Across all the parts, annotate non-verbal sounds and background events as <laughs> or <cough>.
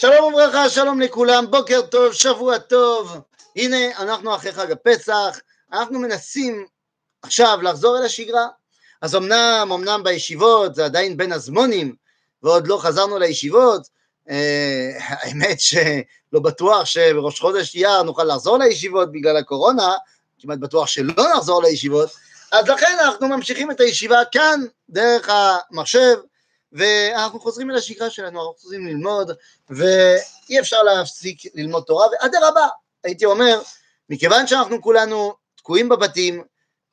שלום וברכה, שלום לכולם, בוקר טוב, שבוע טוב. הנה, אנחנו אחרי חג הפסח, אנחנו מנסים עכשיו לחזור אל השגרה. אז אמנם, אמנם בישיבות זה עדיין בין הזמונים, ועוד לא חזרנו לישיבות. אה, האמת שלא בטוח שבראש חודש אייר נוכל לחזור לישיבות בגלל הקורונה, כמעט בטוח שלא נחזור לישיבות, אז לכן אנחנו ממשיכים את הישיבה כאן, דרך המחשב, ואנחנו חוזרים אל השגרה שלנו, אנחנו חוזרים ללמוד, ואי אפשר להפסיק ללמוד תורה, ואדרבה, הייתי אומר, מכיוון שאנחנו כולנו תקועים בבתים,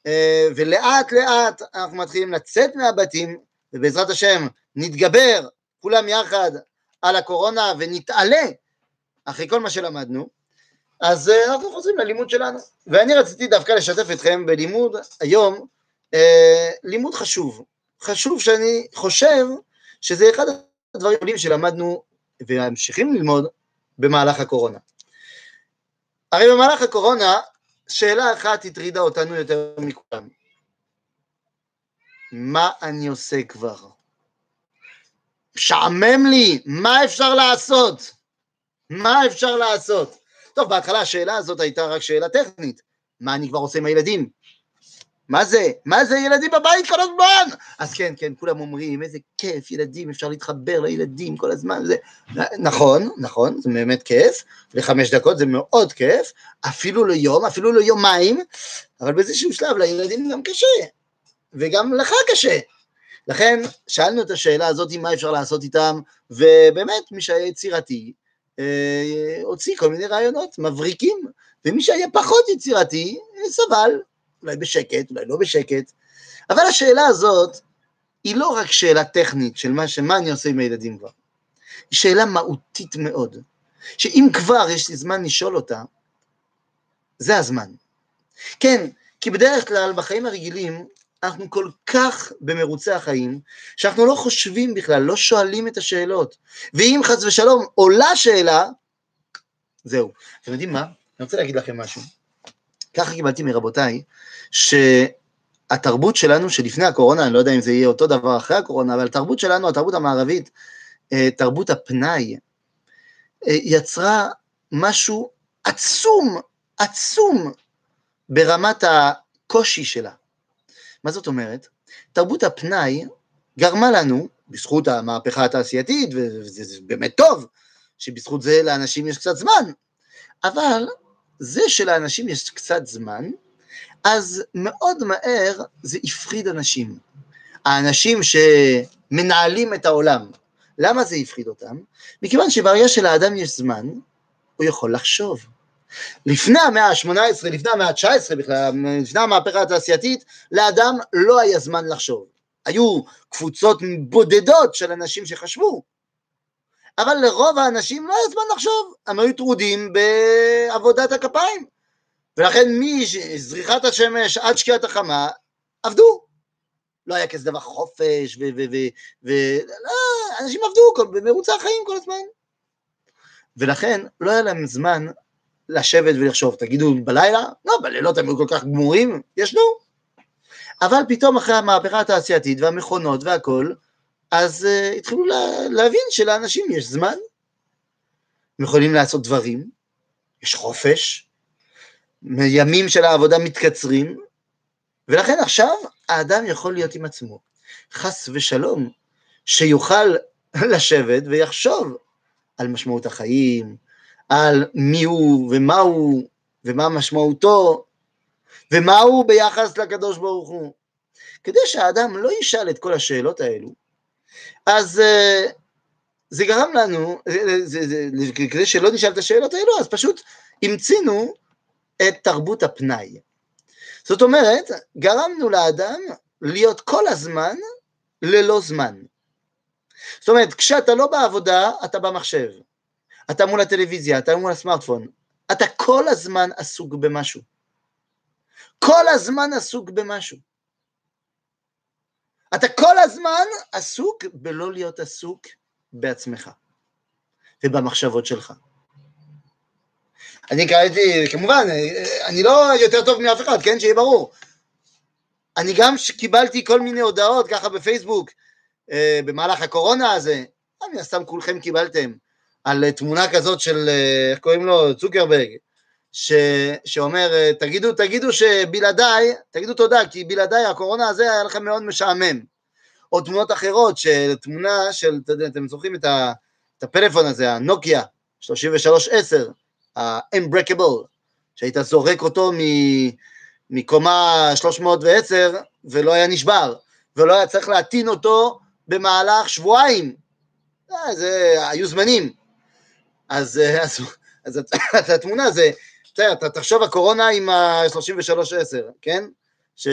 אה, ולאט לאט אנחנו מתחילים לצאת מהבתים, ובעזרת השם נתגבר כולם יחד על הקורונה ונתעלה אחרי כל מה שלמדנו, אז אה, אנחנו חוזרים ללימוד שלנו. ואני רציתי דווקא לשתף אתכם בלימוד היום, אה, לימוד חשוב. חשוב שאני חושב שזה אחד הדברים שלמדנו וממשיכים ללמוד במהלך הקורונה. הרי במהלך הקורונה, שאלה אחת הטרידה אותנו יותר מכולם. מה אני עושה כבר? משעמם לי, מה אפשר לעשות? מה אפשר לעשות? טוב, בהתחלה השאלה הזאת הייתה רק שאלה טכנית, מה אני כבר עושה עם הילדים? מה זה? מה זה ילדים בבית כל הזמן? אז כן, כן, כולם אומרים, איזה כיף, ילדים, אפשר להתחבר לילדים כל הזמן, זה... נכון, נכון, זה באמת כיף, לחמש דקות זה מאוד כיף, אפילו ליום, אפילו ליומיים, אבל באיזשהו שלב לילדים גם קשה, וגם לך קשה. לכן שאלנו את השאלה הזאת, מה אפשר לעשות איתם, ובאמת, מי שהיה יצירתי, אה, הוציא כל מיני רעיונות מבריקים, ומי שהיה פחות יצירתי, סבל, אולי בשקט, אולי לא בשקט, אבל השאלה הזאת היא לא רק שאלה טכנית של מה, שמה אני עושה עם הילדים כבר, היא שאלה מהותית מאוד, שאם כבר יש לי זמן לשאול אותה, זה הזמן. כן, כי בדרך כלל בחיים הרגילים אנחנו כל כך במרוצי החיים, שאנחנו לא חושבים בכלל, לא שואלים את השאלות. ואם חס ושלום עולה שאלה, זהו. אתם יודעים מה? אני רוצה להגיד לכם משהו. ככה קיבלתי מרבותיי, שהתרבות שלנו שלפני הקורונה, אני לא יודע אם זה יהיה אותו דבר אחרי הקורונה, אבל התרבות שלנו, התרבות המערבית, אה, תרבות הפנאי, אה, יצרה משהו עצום, עצום, ברמת הקושי שלה. מה זאת אומרת? תרבות הפנאי גרמה לנו, בזכות המהפכה התעשייתית, וזה באמת טוב, שבזכות זה לאנשים יש קצת זמן, אבל זה שלאנשים יש קצת זמן, אז מאוד מהר זה הפחיד אנשים. האנשים שמנהלים את העולם, למה זה הפחיד אותם? מכיוון שברגע שלאדם יש זמן, הוא יכול לחשוב. לפני המאה ה-18, לפני המאה ה-19 בכלל, לפני המהפכה התעשייתית, לאדם לא היה זמן לחשוב. היו קבוצות בודדות של אנשים שחשבו, אבל לרוב האנשים לא היה זמן לחשוב, הם היו טרודים בעבודת הכפיים, ולכן מזריחת השמש עד שקיעת החמה, עבדו. לא היה כזה דבר חופש, ואנשים לא, עבדו במרוצי החיים כל הזמן. ולכן לא היה להם זמן לשבת ולחשוב, תגידו בלילה? לא, בלילות הם היו כל כך גמורים, ישנו. אבל פתאום אחרי המהפכה התעשייתית והמכונות והכל, אז uh, התחילו לה, להבין שלאנשים יש זמן, הם יכולים לעשות דברים, יש חופש, ימים של העבודה מתקצרים, ולכן עכשיו האדם יכול להיות עם עצמו. חס ושלום, שיוכל <laughs> לשבת ויחשוב על משמעות החיים, על מי הוא ומה הוא ומה משמעותו ומה הוא ביחס לקדוש ברוך הוא. כדי שהאדם לא ישאל את כל השאלות האלו, אז uh, זה גרם לנו, זה, זה, כדי שלא נשאל את השאלות האלו, אז פשוט המצינו את תרבות הפנאי. זאת אומרת, גרמנו לאדם להיות כל הזמן ללא זמן. זאת אומרת, כשאתה לא בעבודה, אתה במחשב. אתה מול הטלוויזיה, אתה מול הסמארטפון, אתה כל הזמן עסוק במשהו. כל הזמן עסוק במשהו. הזמן עסוק בלא להיות עסוק בעצמך ובמחשבות שלך. אני קראתי, כמובן, אני לא יותר טוב מאף אחד, כן? שיהיה ברור. אני גם קיבלתי כל מיני הודעות ככה בפייסבוק אה, במהלך הקורונה הזה, מן הסתם כולכם קיבלתם, על תמונה כזאת של, אה, איך קוראים לו, צוקרברג, ש, שאומר, תגידו, תגידו שבלעדיי, תגידו תודה, כי בלעדיי הקורונה הזה היה לכם מאוד משעמם. או תמונות אחרות, של תמונה של, אתם זוכרים את, ה, את הפלאפון הזה, הנוקיה 3310, ה-Unbreakable, שהיית זורק אותו מ, מקומה 310 ולא היה נשבר, ולא היה צריך להטעין אותו במהלך שבועיים. אה, זה, היו זמנים. אז, אה, אז, אז, אז התמונה זה, בסדר, אתה תחשוב הקורונה עם ה-3310, כן? ש...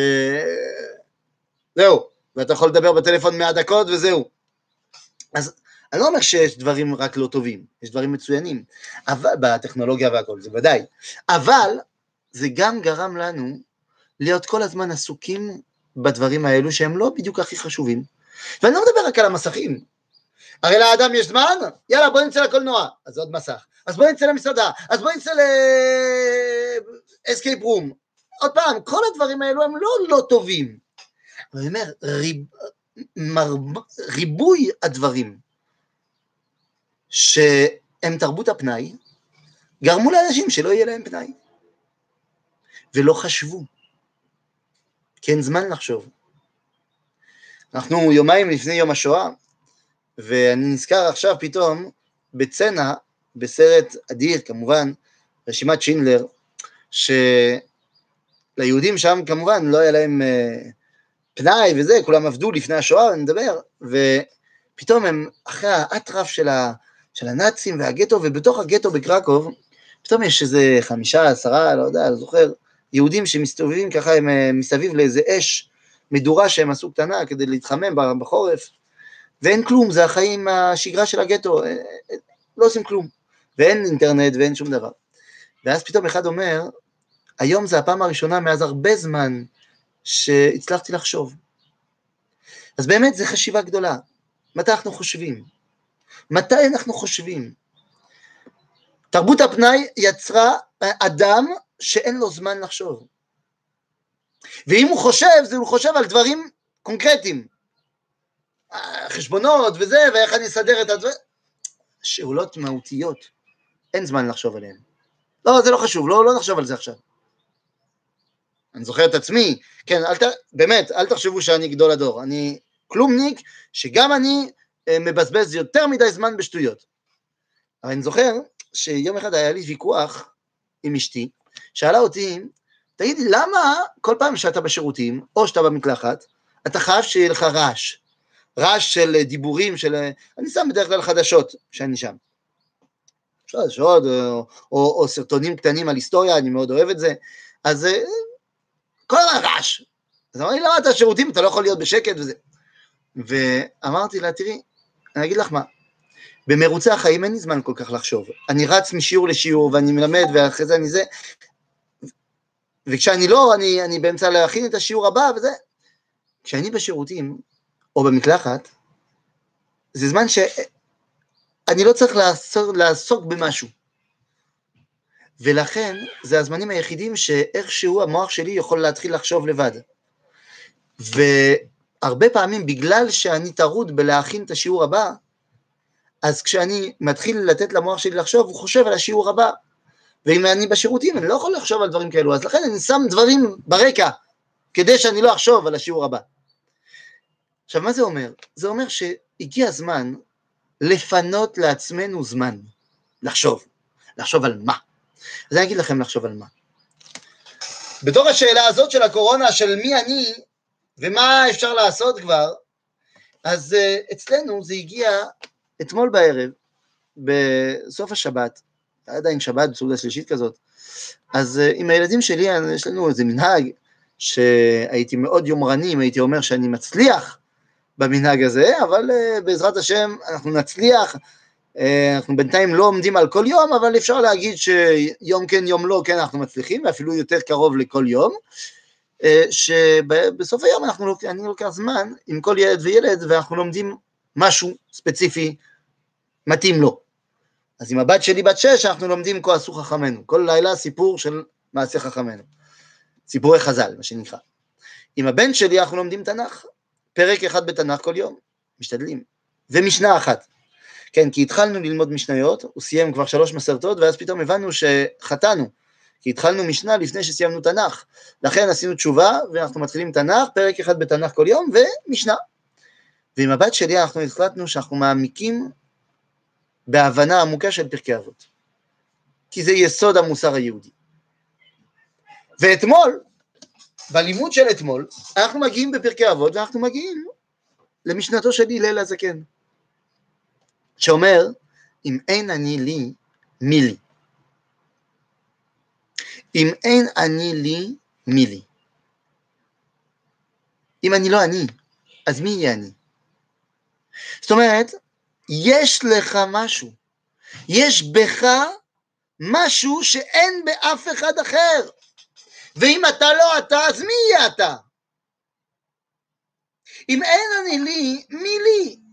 זהו, ואתה יכול לדבר בטלפון 100 דקות וזהו. אז אני לא אומר שיש דברים רק לא טובים, יש דברים מצוינים, אבל, בטכנולוגיה והכל, זה ודאי, אבל זה גם גרם לנו להיות כל הזמן עסוקים בדברים האלו שהם לא בדיוק הכי חשובים. ואני לא מדבר רק על המסכים. הרי לאדם יש זמן, יאללה בוא נצא לקולנוע, אז עוד מסך. אז בוא נצא למסעדה, אז בוא נצא לאסקייפ רום. עוד פעם, כל הדברים האלו הם לא לא טובים. אני אומר, ריב, מר, ריבוי הדברים שהם תרבות הפנאי, גרמו לאנשים שלא יהיה להם פנאי. ולא חשבו. כי אין זמן לחשוב. אנחנו יומיים לפני יום השואה, ואני נזכר עכשיו פתאום בצנע, בסרט אדיר כמובן, רשימת שינדלר, שליהודים שם כמובן לא היה להם uh, פנאי וזה, כולם עבדו לפני השואה, אני מדבר, ופתאום הם אחרי האטרף של, ה, של הנאצים והגטו, ובתוך הגטו בקרקוב, פתאום יש איזה חמישה, עשרה, לא יודע, לא זוכר, יהודים שמסתובבים ככה הם, אה, מסביב לאיזה אש, מדורה שהם עשו קטנה כדי להתחמם בחורף, ואין כלום, זה החיים, השגרה של הגטו, אה, אה, לא עושים כלום, ואין אינטרנט ואין שום דבר. ואז פתאום אחד אומר, היום זה הפעם הראשונה מאז הרבה זמן שהצלחתי לחשוב. אז באמת זו חשיבה גדולה. מתי אנחנו חושבים? מתי אנחנו חושבים? תרבות הפנאי יצרה אדם שאין לו זמן לחשוב. ואם הוא חושב, זה הוא חושב על דברים קונקרטיים. חשבונות וזה, ואיך אני אסדר את הדברים. שאלות מהותיות, אין זמן לחשוב עליהן. לא, זה לא חשוב, לא, לא נחשוב על זה עכשיו. אני זוכר את עצמי, כן, אל ת, באמת, אל תחשבו שאני גדול הדור, אני כלומניק, שגם אני אה, מבזבז יותר מדי זמן בשטויות. אבל אני זוכר שיום אחד היה לי ויכוח עם אשתי, שאלה אותי, תגיד למה כל פעם שאתה בשירותים, או שאתה במקלחת, אתה חייב שיהיה לך רעש? רעש של דיבורים, של... אני שם בדרך כלל חדשות כשאני שם. חדשות, או, או, או סרטונים קטנים על היסטוריה, אני מאוד אוהב את זה. אז אה, כל הזמן רעש. אז אמרתי, למה אתה שירותים, אתה לא יכול להיות בשקט וזה. ואמרתי לה, תראי, אני אגיד לך מה, במרוצי החיים אין לי זמן כל כך לחשוב. אני רץ משיעור לשיעור ואני מלמד ואחרי זה אני זה, וכשאני לא, אני, אני באמצע להכין את השיעור הבא וזה. כשאני בשירותים, או במקלחת, זה זמן שאני לא צריך לעסוק, לעסוק במשהו. ולכן, זה הזמנים היחידים שאיכשהו המוח שלי יכול להתחיל לחשוב לבד. והרבה פעמים, בגלל שאני טרוד בלהכין את השיעור הבא, אז כשאני מתחיל לתת למוח שלי לחשוב, הוא חושב על השיעור הבא. ואם אני בשירותים, אני לא יכול לחשוב על דברים כאלו, אז לכן אני שם דברים ברקע, כדי שאני לא אחשוב על השיעור הבא. עכשיו, מה זה אומר? זה אומר שהגיע הזמן לפנות לעצמנו זמן, לחשוב. לחשוב על מה? אז אני אגיד לכם לחשוב על מה. בתור השאלה הזאת של הקורונה, של מי אני ומה אפשר לעשות כבר, אז uh, אצלנו זה הגיע אתמול בערב, בסוף השבת, עדיין שבת בסעודה שלישית כזאת, אז uh, עם הילדים שלי יש לנו איזה מנהג שהייתי מאוד יומרני אם הייתי אומר שאני מצליח במנהג הזה, אבל uh, בעזרת השם אנחנו נצליח, אנחנו בינתיים לא עומדים על כל יום, אבל אפשר להגיד שיום כן יום לא, כן אנחנו מצליחים, ואפילו יותר קרוב לכל יום, uh, שבסוף היום אנחנו, אני לוקח זמן עם כל ילד וילד ואנחנו לומדים משהו ספציפי מתאים לו. אז עם הבת שלי בת שש אנחנו לומדים כה עשו חכמינו, כל לילה סיפור של מעשה חכמינו, סיפורי חז"ל, מה שנקרא. עם הבן שלי אנחנו לומדים תנ"ך, פרק אחד בתנ"ך כל יום, משתדלים, ומשנה אחת. כן, כי התחלנו ללמוד משניות, הוא סיים כבר שלוש מסרטות, ואז פתאום הבנו שחטאנו, כי התחלנו משנה לפני שסיימנו תנ"ך. לכן עשינו תשובה, ואנחנו מתחילים תנ"ך, פרק אחד בתנ"ך כל יום, ומשנה. ועם הבת שלי אנחנו החלטנו שאנחנו מעמיקים בהבנה עמוקה של פרקי אבות. כי זה יסוד המוסר היהודי. ואתמול, בלימוד של אתמול, אנחנו מגיעים בפרקי אבות, ואנחנו מגיעים למשנתו של הלל הזקן, שאומר, אם אין אני לי, מי לי? אם אין אני לי, מי לי? אם אני לא אני, אז מי יהיה אני? זאת אומרת, יש לך משהו, יש בך משהו שאין באף אחד אחר. ואם אתה לא אתה, אז מי יהיה אתה? אם אין אני לי, מי לי?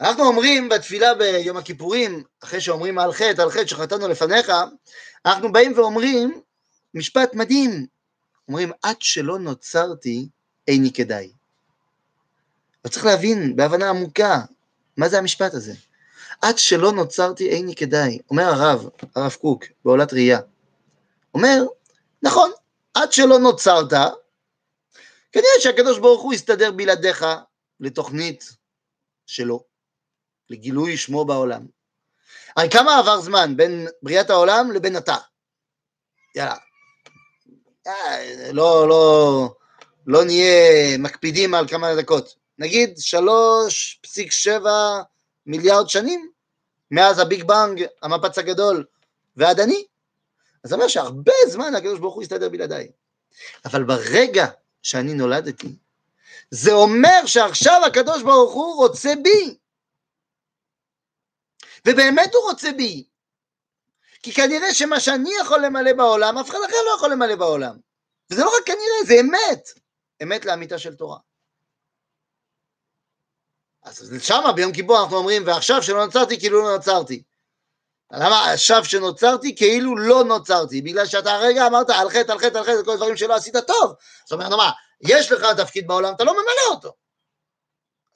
אנחנו אומרים בתפילה ביום הכיפורים, אחרי שאומרים על חטא, על חטא שחטאנו לפניך, אנחנו באים ואומרים משפט מדהים, אומרים עד שלא נוצרתי איני כדאי. אבל צריך להבין בהבנה עמוקה, מה זה המשפט הזה? עד שלא נוצרתי איני כדאי, אומר הרב, הרב קוק, בעולת ראייה. אומר, נכון, עד שלא נוצרת, כנראה שהקדוש ברוך הוא יסתדר בלעדיך לתוכנית שלו, לגילוי שמו בעולם. הרי כמה עבר זמן בין בריאת העולם לבין אתה? יאללה. אה, לא, לא, לא נהיה מקפידים על כמה דקות. נגיד 3.7 מיליארד שנים, מאז הביג בנג, המפץ הגדול, ועד אני. אז זה אומר שהרבה זמן הקדוש ברוך הוא יסתדר בלעדיי. אבל ברגע שאני נולדתי, זה אומר שעכשיו הקדוש ברוך הוא רוצה בי. ובאמת הוא רוצה בי. כי כנראה שמה שאני יכול למלא בעולם, אף אחד אחר לא יכול למלא בעולם. וזה לא רק כנראה, זה אמת. אמת לאמיתה של תורה. אז שמה ביום כיפור אנחנו אומרים, ועכשיו שלא נוצרתי כאילו לא נוצרתי. למה עכשיו שנוצרתי כאילו לא נוצרתי? בגלל שאתה הרגע אמרת על חטא, על חטא, על חטא, כל הדברים שלא עשית טוב. זאת אומרת, מה, יש לך תפקיד בעולם, אתה לא ממלא אותו.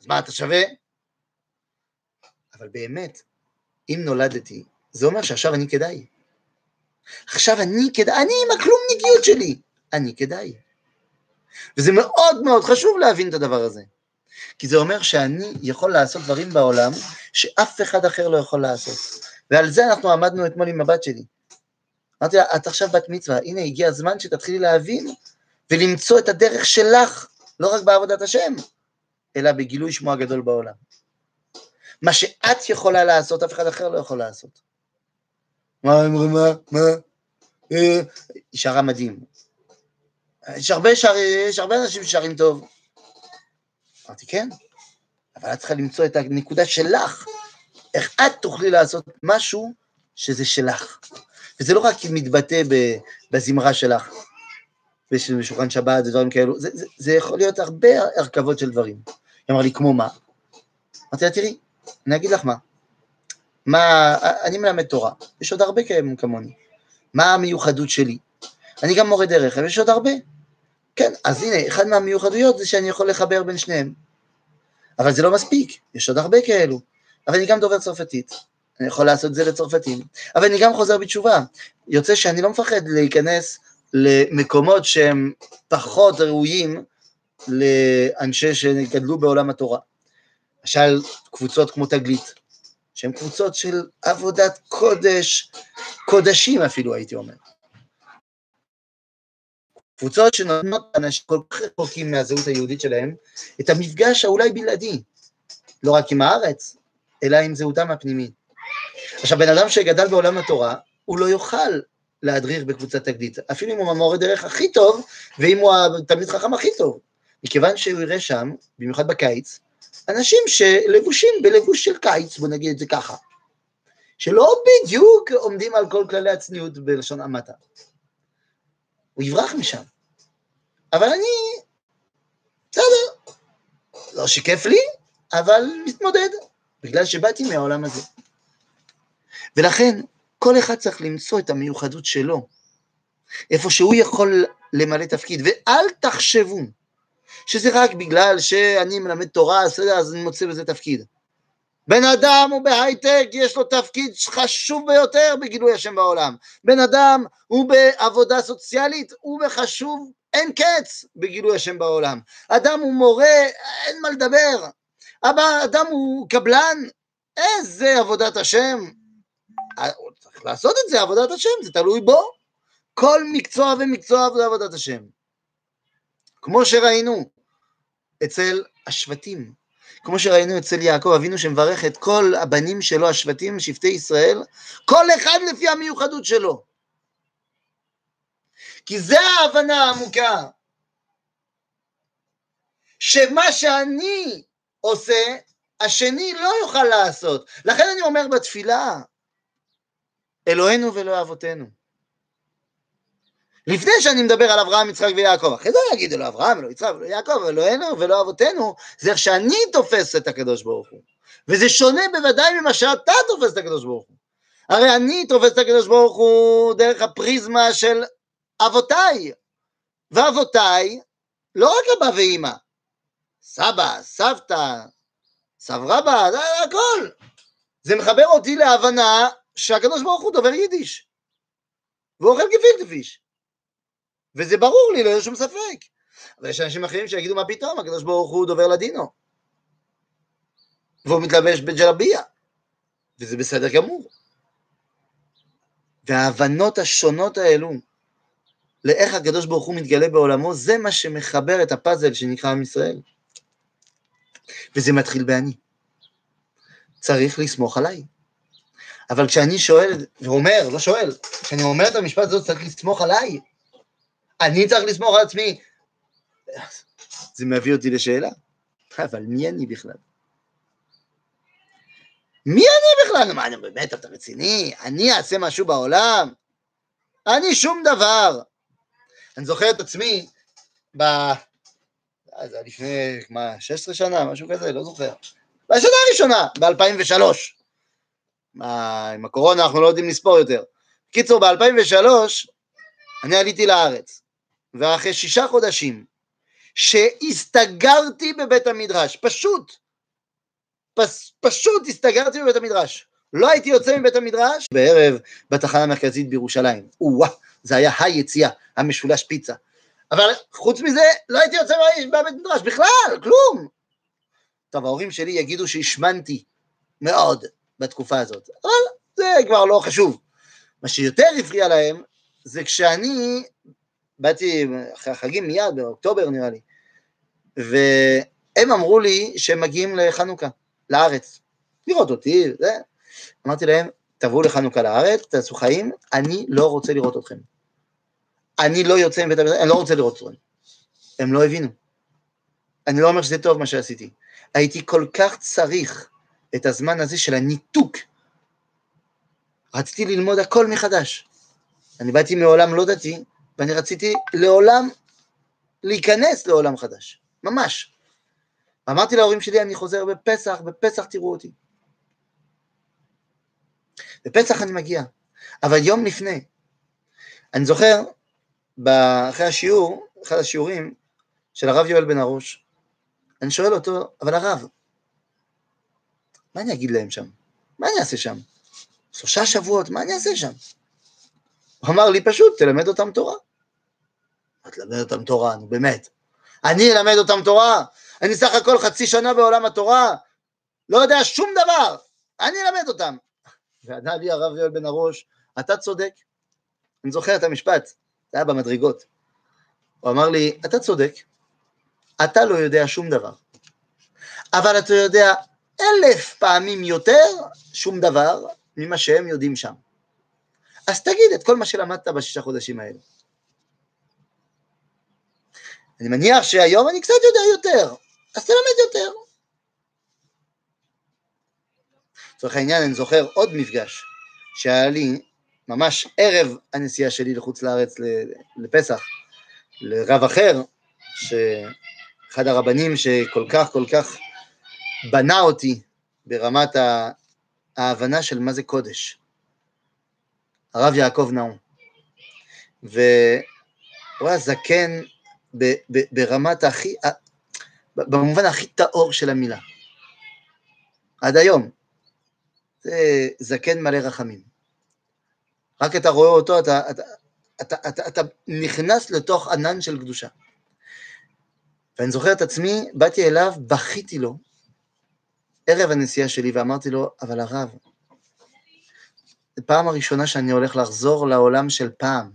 אז מה, אתה שווה? אבל באמת, אם נולדתי, זה אומר שעכשיו אני כדאי. עכשיו אני כדאי, אני עם הכלומניקיות שלי, אני כדאי. וזה מאוד מאוד חשוב להבין את הדבר הזה. כי זה אומר שאני יכול לעשות דברים בעולם שאף אחד אחר לא יכול לעשות. ועל זה אנחנו עמדנו אתמול עם הבת שלי. אמרתי לה, את עכשיו בת מצווה, הנה הגיע הזמן שתתחילי להבין ולמצוא את הדרך שלך, לא רק בעבודת השם, אלא בגילוי שמו הגדול בעולם. מה שאת יכולה לעשות, אף אחד אחר לא יכול לעשות. מה, מה, מה? היא שרה מדהים. יש הרבה, שר, יש הרבה אנשים ששרים טוב. אמרתי, כן, אבל את צריכה למצוא את הנקודה שלך, איך את תוכלי לעשות משהו שזה שלך. וזה לא רק מתבטא בזמרה שלך, בשולחן שבת ודברים כאלו, זה, זה, זה יכול להיות הרבה הרכבות של דברים. היא אמרה לי, כמו מה? אמרתי לה, תראי, אני אגיד לך מה. מה, אני מלמד תורה, יש עוד הרבה כאלה כמוני. מה המיוחדות שלי? אני גם מורה דרך, אבל יש עוד הרבה. כן, אז הנה, אחד מהמיוחדויות זה שאני יכול לחבר בין שניהם. אבל זה לא מספיק, יש עוד הרבה כאלו. אבל אני גם דובר צרפתית, אני יכול לעשות את זה לצרפתים, אבל אני גם חוזר בתשובה. יוצא שאני לא מפחד להיכנס למקומות שהם פחות ראויים לאנשי שגדלו בעולם התורה. למשל, קבוצות כמו תגלית, שהן קבוצות של עבודת קודש, קודשים אפילו הייתי אומר. קבוצות שנותנות לאנשים כל כך רחוקים מהזהות היהודית שלהם, את המפגש האולי בלעדי, לא רק עם הארץ, אלא עם זהותם הפנימית. עכשיו, בן אדם שגדל בעולם התורה, הוא לא יוכל להדריך בקבוצת תגלית, אפילו אם הוא המורה דרך הכי טוב, ואם הוא התלמיד חכם הכי טוב, מכיוון שהוא יראה שם, במיוחד בקיץ, אנשים שלבושים בלבוש של קיץ, בוא נגיד את זה ככה, שלא בדיוק עומדים על כל כללי הצניעות בלשון המעטה. הוא יברח משם. אבל אני, בסדר, לא שיקף לי, אבל מתמודד, בגלל שבאתי מהעולם הזה. ולכן, כל אחד צריך למצוא את המיוחדות שלו, איפה שהוא יכול למלא תפקיד, ואל תחשבו שזה רק בגלל שאני מלמד תורה, אז אני מוצא בזה תפקיד. בן אדם הוא בהייטק, יש לו תפקיד חשוב ביותר בגילוי השם בעולם. בן אדם הוא בעבודה סוציאלית, הוא בחשוב אין קץ בגילוי השם בעולם. אדם הוא מורה, אין מה לדבר. אבל אדם הוא קבלן, איזה עבודת השם. הוא צריך לעשות את זה, עבודת השם, זה תלוי בו. כל מקצוע ומקצוע זה עבודת השם. כמו שראינו אצל השבטים, כמו שראינו אצל יעקב אבינו שמברך את כל הבנים שלו, השבטים, שבטי ישראל, כל אחד לפי המיוחדות שלו. כי זה ההבנה העמוקה, שמה שאני עושה, השני לא יוכל לעשות. לכן אני אומר בתפילה, אלוהינו ואלוהי אבותינו. לפני שאני מדבר על אברהם, יצחק ויעקב, אחרי זה אני אגיד אלוהי אברהם, אלוהי יצחק, אלוהי יעקב, אלוהינו ואלוהי אבותינו, זה איך שאני תופס את הקדוש ברוך הוא. וזה שונה בוודאי ממה שאתה תופס את הקדוש ברוך הוא. הרי אני תופס את הקדוש ברוך הוא דרך הפריזמה של אבותיי. ואבותיי, לא רק אבא ואימא, סבא, סבתא, סב רבא, זה הכל. זה מחבר אותי להבנה שהקדוש ברוך הוא דובר יידיש. והוא אוכל גפילטע פיש. וזה ברור לי, לא יהיה שום ספק. אבל יש אנשים אחרים שיגידו מה פתאום, הקדוש ברוך הוא דובר לדינו. והוא מתלבש בג'לביה. וזה בסדר גמור. וההבנות השונות האלו לאיך הקדוש ברוך הוא מתגלה בעולמו, זה מה שמחבר את הפאזל שנקרא עם ישראל. וזה מתחיל באני. צריך לסמוך עליי. אבל כשאני שואל, ואומר, לא שואל, כשאני אומר את המשפט הזה, צריך לסמוך עליי. אני צריך לסמוך על עצמי. זה מביא אותי לשאלה, אבל מי אני בכלל? מי אני בכלל? מה, אני באמת, אתה רציני? אני אעשה משהו בעולם? אני שום דבר. אני זוכר את עצמי ב... אה, זה היה לפני, מה, 16 שנה, משהו כזה, לא זוכר. בשנה הראשונה, ב-2003. מה, עם הקורונה אנחנו לא יודעים לספור יותר. בקיצור, ב-2003 אני עליתי לארץ, ואחרי שישה חודשים שהסתגרתי בבית המדרש, פשוט, פס, פשוט הסתגרתי בבית המדרש. לא הייתי יוצא מבית המדרש בערב בתחנה המרכזית בירושלים. או-אה, זה היה היציאה, המשולש פיצה. אבל חוץ מזה, לא הייתי יוצא מהבית מדרש בכלל, כלום. טוב, ההורים שלי יגידו שהשמנתי מאוד בתקופה הזאת, אבל זה כבר לא חשוב. מה שיותר הפריע להם, זה כשאני באתי אחרי החגים מיד, באוקטובר נראה לי, והם אמרו לי שהם מגיעים לחנוכה, לארץ, לראות אותי, זה. אמרתי להם, תבואו לחנוכה לארץ, תעשו חיים, אני לא רוצה לראות אתכם. אני לא יוצא מבית המדרש, אני לא רוצה לראות אתכם. הם לא הבינו. אני לא אומר שזה טוב מה שעשיתי. הייתי כל כך צריך את הזמן הזה של הניתוק. רציתי ללמוד הכל מחדש. אני באתי מעולם לא דתי, ואני רציתי לעולם להיכנס לעולם חדש, ממש. אמרתי להורים שלי, אני חוזר בפסח, בפסח תראו אותי. בפסח אני מגיע, אבל יום לפני, אני זוכר, אחרי השיעור, אחד השיעורים של הרב יואל בן ארוש, אני שואל אותו, אבל הרב, מה אני אגיד להם שם? מה אני אעשה שם? שלושה שבועות, מה אני אעשה שם? הוא אמר לי, פשוט, תלמד אותם תורה. תלמד אותם תורה, נו באמת. אני אלמד אותם תורה? אני סך הכל חצי שנה בעולם התורה, לא יודע שום דבר, אני אלמד אותם. וענה לי הרב יואל בן הראש, אתה צודק. אני זוכר את המשפט, זה היה במדרגות. הוא אמר לי, אתה צודק, אתה לא יודע שום דבר, אבל אתה יודע אלף פעמים יותר שום דבר ממה שהם יודעים שם. אז תגיד את כל מה שלמדת בשישה חודשים האלה. אני מניח שהיום אני קצת יודע יותר, אז תלמד יותר. לצורך העניין אני זוכר עוד מפגש שהיה לי ממש ערב הנסיעה שלי לחוץ לארץ לפסח, לרב אחר, שאחד הרבנים שכל כך כל כך בנה אותי ברמת ההבנה של מה זה קודש, הרב יעקב נאום. והוא היה זקן ברמת הכי, במובן הכי טהור של המילה. עד היום. זה זקן מלא רחמים. רק אתה רואה אותו, אתה, אתה, אתה, אתה, אתה נכנס לתוך ענן של קדושה. ואני זוכר את עצמי, באתי אליו, בכיתי לו, ערב הנסיעה שלי, ואמרתי לו, אבל הרב, זו פעם הראשונה שאני הולך לחזור לעולם של פעם.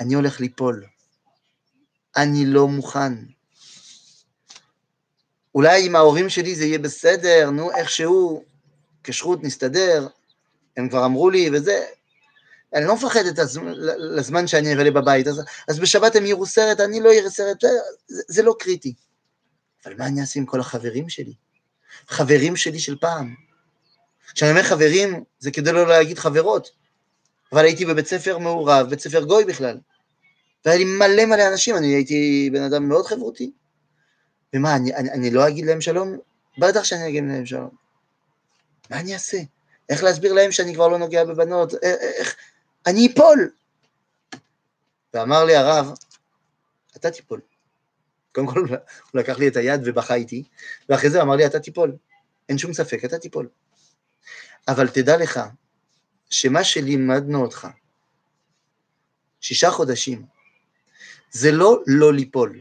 אני הולך ליפול. אני לא מוכן. אולי עם ההורים שלי זה יהיה בסדר, נו, איכשהו, כשרות נסתדר, הם כבר אמרו לי, וזה, אני לא מפחד את הזמן, לזמן שאני אבלה בבית, אז, אז בשבת הם יראו סרט, אני לא אראה סרט, זה, זה לא קריטי. אבל מה אני אעשה עם כל החברים שלי? חברים שלי של פעם. כשאני אומר חברים, זה כדי לא להגיד חברות, אבל הייתי בבית ספר מעורב, בית ספר גוי בכלל, והיה לי מלא מלא אנשים, אני הייתי בן אדם מאוד חברותי. ומה, אני, אני, אני לא אגיד להם שלום? בטח שאני אגיד להם שלום. מה אני אעשה? איך להסביר להם שאני כבר לא נוגע בבנות? איך, אני אפול. ואמר לי הרב, אתה תיפול. קודם כל הוא לקח לי את היד ובכה איתי, ואחרי זה אמר לי, אתה תיפול. אין שום ספק, אתה תיפול. אבל תדע לך, שמה שלימדנו אותך, שישה חודשים, זה לא לא ליפול,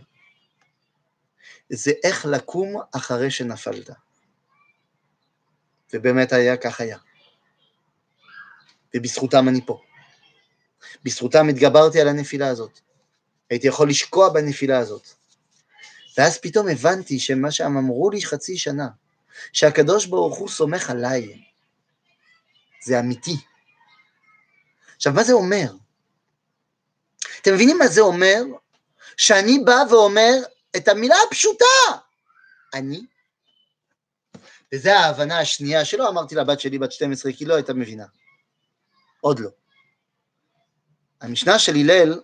זה איך לקום אחרי שנפלת. ובאמת היה, כך היה. ובזכותם אני פה. בזכותם התגברתי על הנפילה הזאת. הייתי יכול לשקוע בנפילה הזאת. ואז פתאום הבנתי שמה שהם אמרו לי חצי שנה, שהקדוש ברוך הוא סומך עליי, זה אמיתי. עכשיו, מה זה אומר? אתם מבינים מה זה אומר? שאני בא ואומר את המילה הפשוטה, אני. וזו ההבנה השנייה שלא אמרתי לבת שלי בת 12, כי לא הייתה מבינה. עוד לא. המשנה של הלל,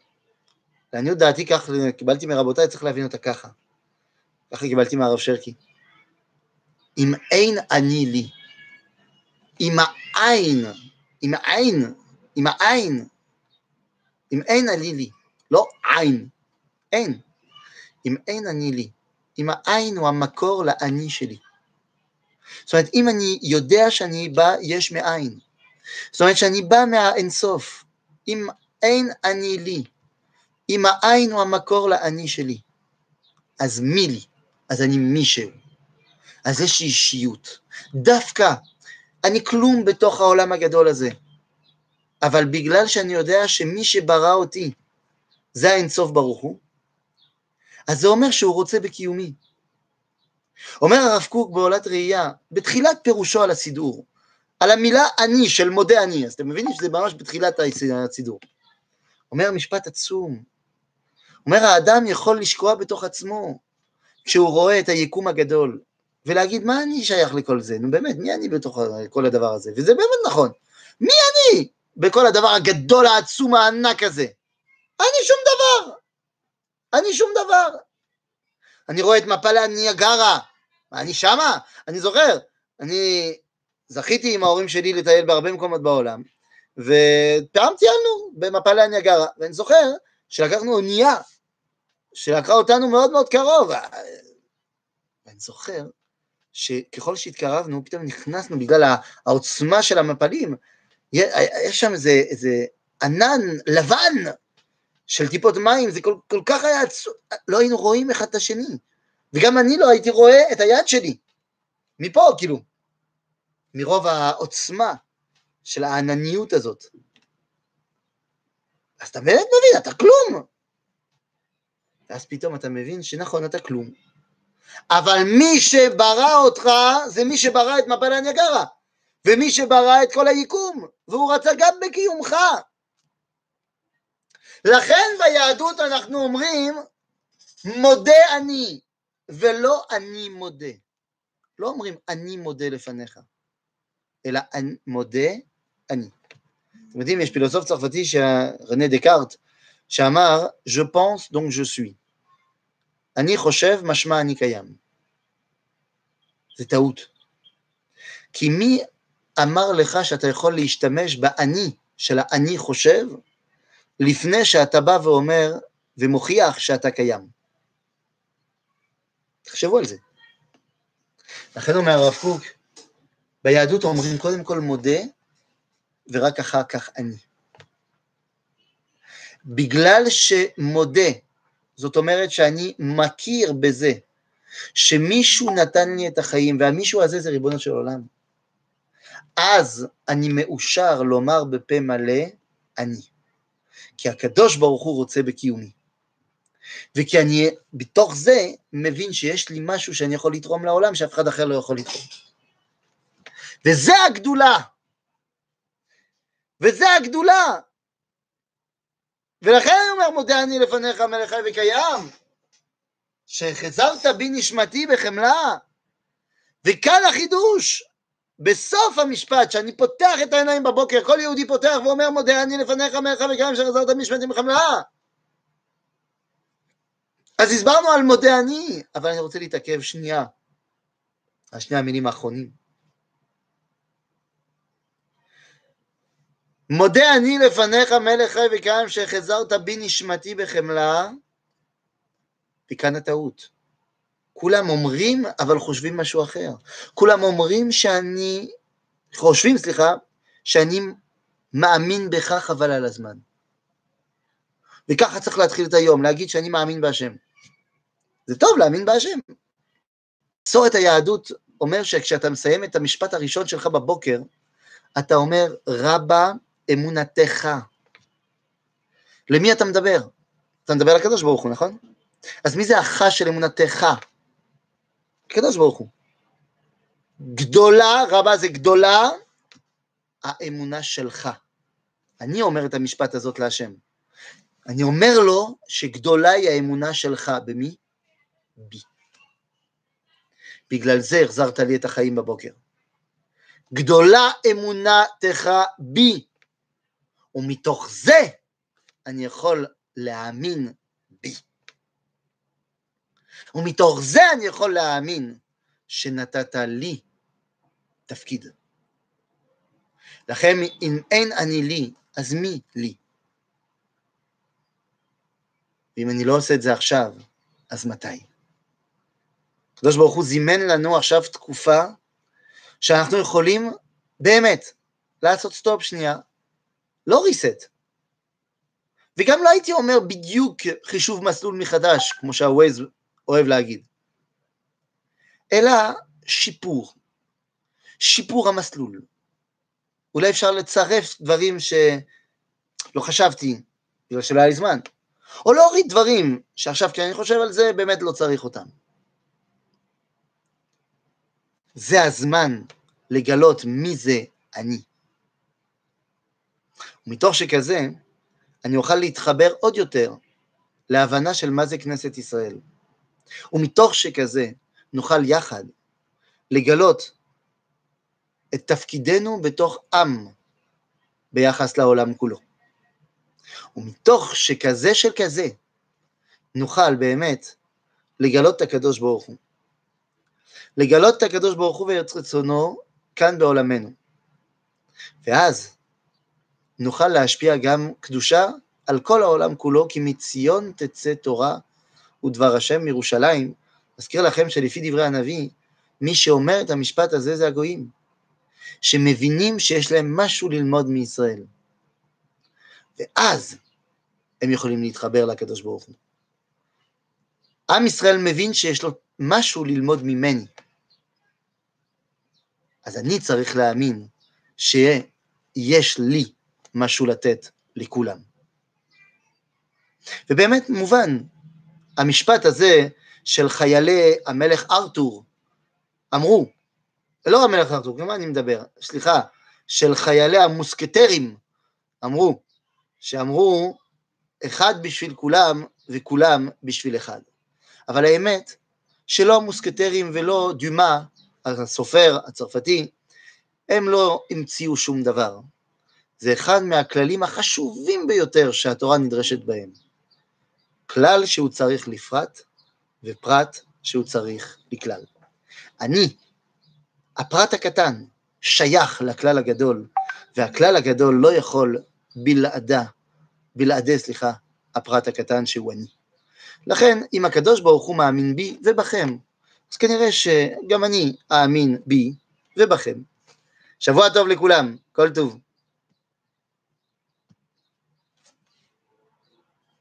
לעניות דעתי כך קיבלתי מרבותיי, צריך להבין אותה ככה. ככה קיבלתי מהרב שרקי. אם אין אני לי, אם העין, אם העין, אם העין, אם אין אני לי, לא עין, אין. אם אין אני לי, אם העין הוא המקור לאני שלי. זאת אומרת, אם אני יודע שאני בא יש מאין, זאת אומרת שאני בא מהאינסוף, אם אין אני לי, אם העין הוא המקור לאני שלי, אז מי לי? אז אני מישהו. אז יש לי אישיות. דווקא, אני כלום בתוך העולם הגדול הזה. אבל בגלל שאני יודע שמי שברא אותי זה האינסוף ברוך הוא, אז זה אומר שהוא רוצה בקיומי. אומר הרב קוק בעולת ראייה, בתחילת פירושו על הסידור, על המילה אני של מודה אני, אז אתם מבינים שזה ממש בתחילת הסידור. אומר משפט עצום, אומר האדם יכול לשקוע בתוך עצמו כשהוא רואה את היקום הגדול ולהגיד מה אני שייך לכל זה, נו באמת, מי אני בתוך כל הדבר הזה, וזה באמת נכון, מי אני בכל הדבר הגדול העצום הענק הזה? אני שום דבר, אני שום דבר. אני רואה את מפלה הניאגרה, אני שמה, אני זוכר, אני זכיתי עם ההורים שלי לטייל בהרבה מקומות בעולם, ופעם טיילנו במפלה הניאגרה, ואני זוכר שלקחנו אונייה, שלקחה אותנו מאוד מאוד קרוב, ואני זוכר שככל שהתקרבנו, פתאום נכנסנו בגלל העוצמה של המפלים, יש שם איזה, איזה ענן לבן של טיפות מים, זה כל, כל כך היה עצוב, לא היינו רואים אחד את השני. וגם אני לא הייתי רואה את היד שלי. מפה, כאילו. מרוב העוצמה של הענניות הזאת. אז אתה באמת מבין, אתה כלום. ואז פתאום אתה מבין שנכון, אתה כלום. אבל מי שברא אותך, זה מי שברא את מפל הניאגרה. ומי שברא את כל היקום, והוא רצה גם בקיומך. לכן ביהדות אנחנו אומרים, מודה אני, ולא אני מודה. לא אומרים אני מודה לפניך, אלא אני, מודה אני. אתם יודעים, יש פילוסוף צרפתי, רנה דקארט, שאמר, je pense donc je suis. אני חושב, משמע אני קיים. זה טעות. כי מי אמר לך שאתה יכול להשתמש באני של האני חושב, לפני שאתה בא ואומר ומוכיח שאתה קיים. תחשבו על זה. לכן אומר הרב קוק, ביהדות אומרים קודם כל מודה, ורק אחר כך אני. בגלל שמודה, זאת אומרת שאני מכיר בזה שמישהו נתן לי את החיים, והמישהו הזה זה ריבונו של עולם. אז אני מאושר לומר בפה מלא, אני. כי הקדוש ברוך הוא רוצה בקיומי. וכי אני בתוך זה מבין שיש לי משהו שאני יכול לתרום לעולם שאף אחד אחר לא יכול לתרום. וזה הגדולה. וזה הגדולה. ולכן אני אומר, מודה אני לפניך מלך חי וקיים, שחזרת בי נשמתי בחמלה. וכאן החידוש, בסוף המשפט, שאני פותח את העיניים בבוקר, כל יהודי פותח ואומר, מודה אני לפניך חי וקיים, שחזרת בי נשמתי בחמלה. אז הסברנו על מודה אני, אבל אני רוצה להתעכב שנייה, על שני המילים האחרונים. מודה אני לפניך מלך חי וקיים שחזרת בי נשמתי בחמלה, וכאן הטעות. כולם אומרים, אבל חושבים משהו אחר. כולם אומרים שאני, חושבים, סליחה, שאני מאמין בך חבל על הזמן. וככה צריך להתחיל את היום, להגיד שאני מאמין בהשם. זה טוב להאמין בהשם. מסורת היהדות אומר שכשאתה מסיים את המשפט הראשון שלך בבוקר, אתה אומר, רבה אמונתך. למי אתה מדבר? אתה מדבר לקדוש ברוך הוא, נכון? אז מי זה החש של אמונתך? הקדוש ברוך הוא. גדולה, רבה זה גדולה, האמונה שלך. אני אומר את המשפט הזאת להשם. אני אומר לו שגדולה היא האמונה שלך. במי? בי. בגלל זה החזרת לי את החיים בבוקר. גדולה אמונתך בי, ומתוך זה אני יכול להאמין. ומתוך זה אני יכול להאמין שנתת לי תפקיד. לכן אם אין אני לי, אז מי לי? ואם אני לא עושה את זה עכשיו, אז מתי? הקדוש ברוך הוא זימן לנו עכשיו תקופה שאנחנו יכולים באמת לעשות stop שנייה, לא reset. וגם לא הייתי אומר בדיוק חישוב מסלול מחדש, כמו שה Waze אוהב להגיד, אלא שיפור, שיפור המסלול. אולי אפשר לצרף דברים שלא חשבתי, בגלל שלא היה לי זמן, או להוריד דברים שעכשיו כי אני חושב על זה, באמת לא צריך אותם. זה הזמן לגלות מי זה אני. ומתוך שכזה, אני אוכל להתחבר עוד יותר להבנה של מה זה כנסת ישראל. ומתוך שכזה, נוכל יחד לגלות את תפקידנו בתוך עם ביחס לעולם כולו. ומתוך שכזה של כזה, נוכל באמת לגלות את הקדוש ברוך הוא. לגלות את הקדוש ברוך הוא ואת רצונו כאן בעולמנו. ואז נוכל להשפיע גם קדושה על כל העולם כולו, כי מציון תצא תורה ודבר השם מירושלים. אזכיר לכם שלפי דברי הנביא, מי שאומר את המשפט הזה זה הגויים, שמבינים שיש להם משהו ללמוד מישראל. ואז הם יכולים להתחבר לקדוש ברוך הוא. עם ישראל מבין שיש לו משהו ללמוד ממני. אז אני צריך להאמין שיש לי משהו לתת לכולם. ובאמת מובן, המשפט הזה של חיילי המלך ארתור אמרו, לא המלך ארתור, כמה אני מדבר? סליחה, של חיילי המוסקטרים אמרו, שאמרו אחד בשביל כולם וכולם בשביל אחד. אבל האמת שלא המוסקטרים ולא דומה הסופר הצרפתי, הם לא המציאו שום דבר. זה אחד מהכללים החשובים ביותר שהתורה נדרשת בהם. כלל שהוא צריך לפרט, ופרט שהוא צריך לכלל. אני, הפרט הקטן, שייך לכלל הגדול, והכלל הגדול לא יכול בלעדה, בלעדי, סליחה, הפרט הקטן שהוא אני. לכן, אם הקדוש ברוך הוא מאמין בי ובכם, אז כנראה שגם אני אאמין בי ובכם. שבוע טוב לכולם, כל טוב.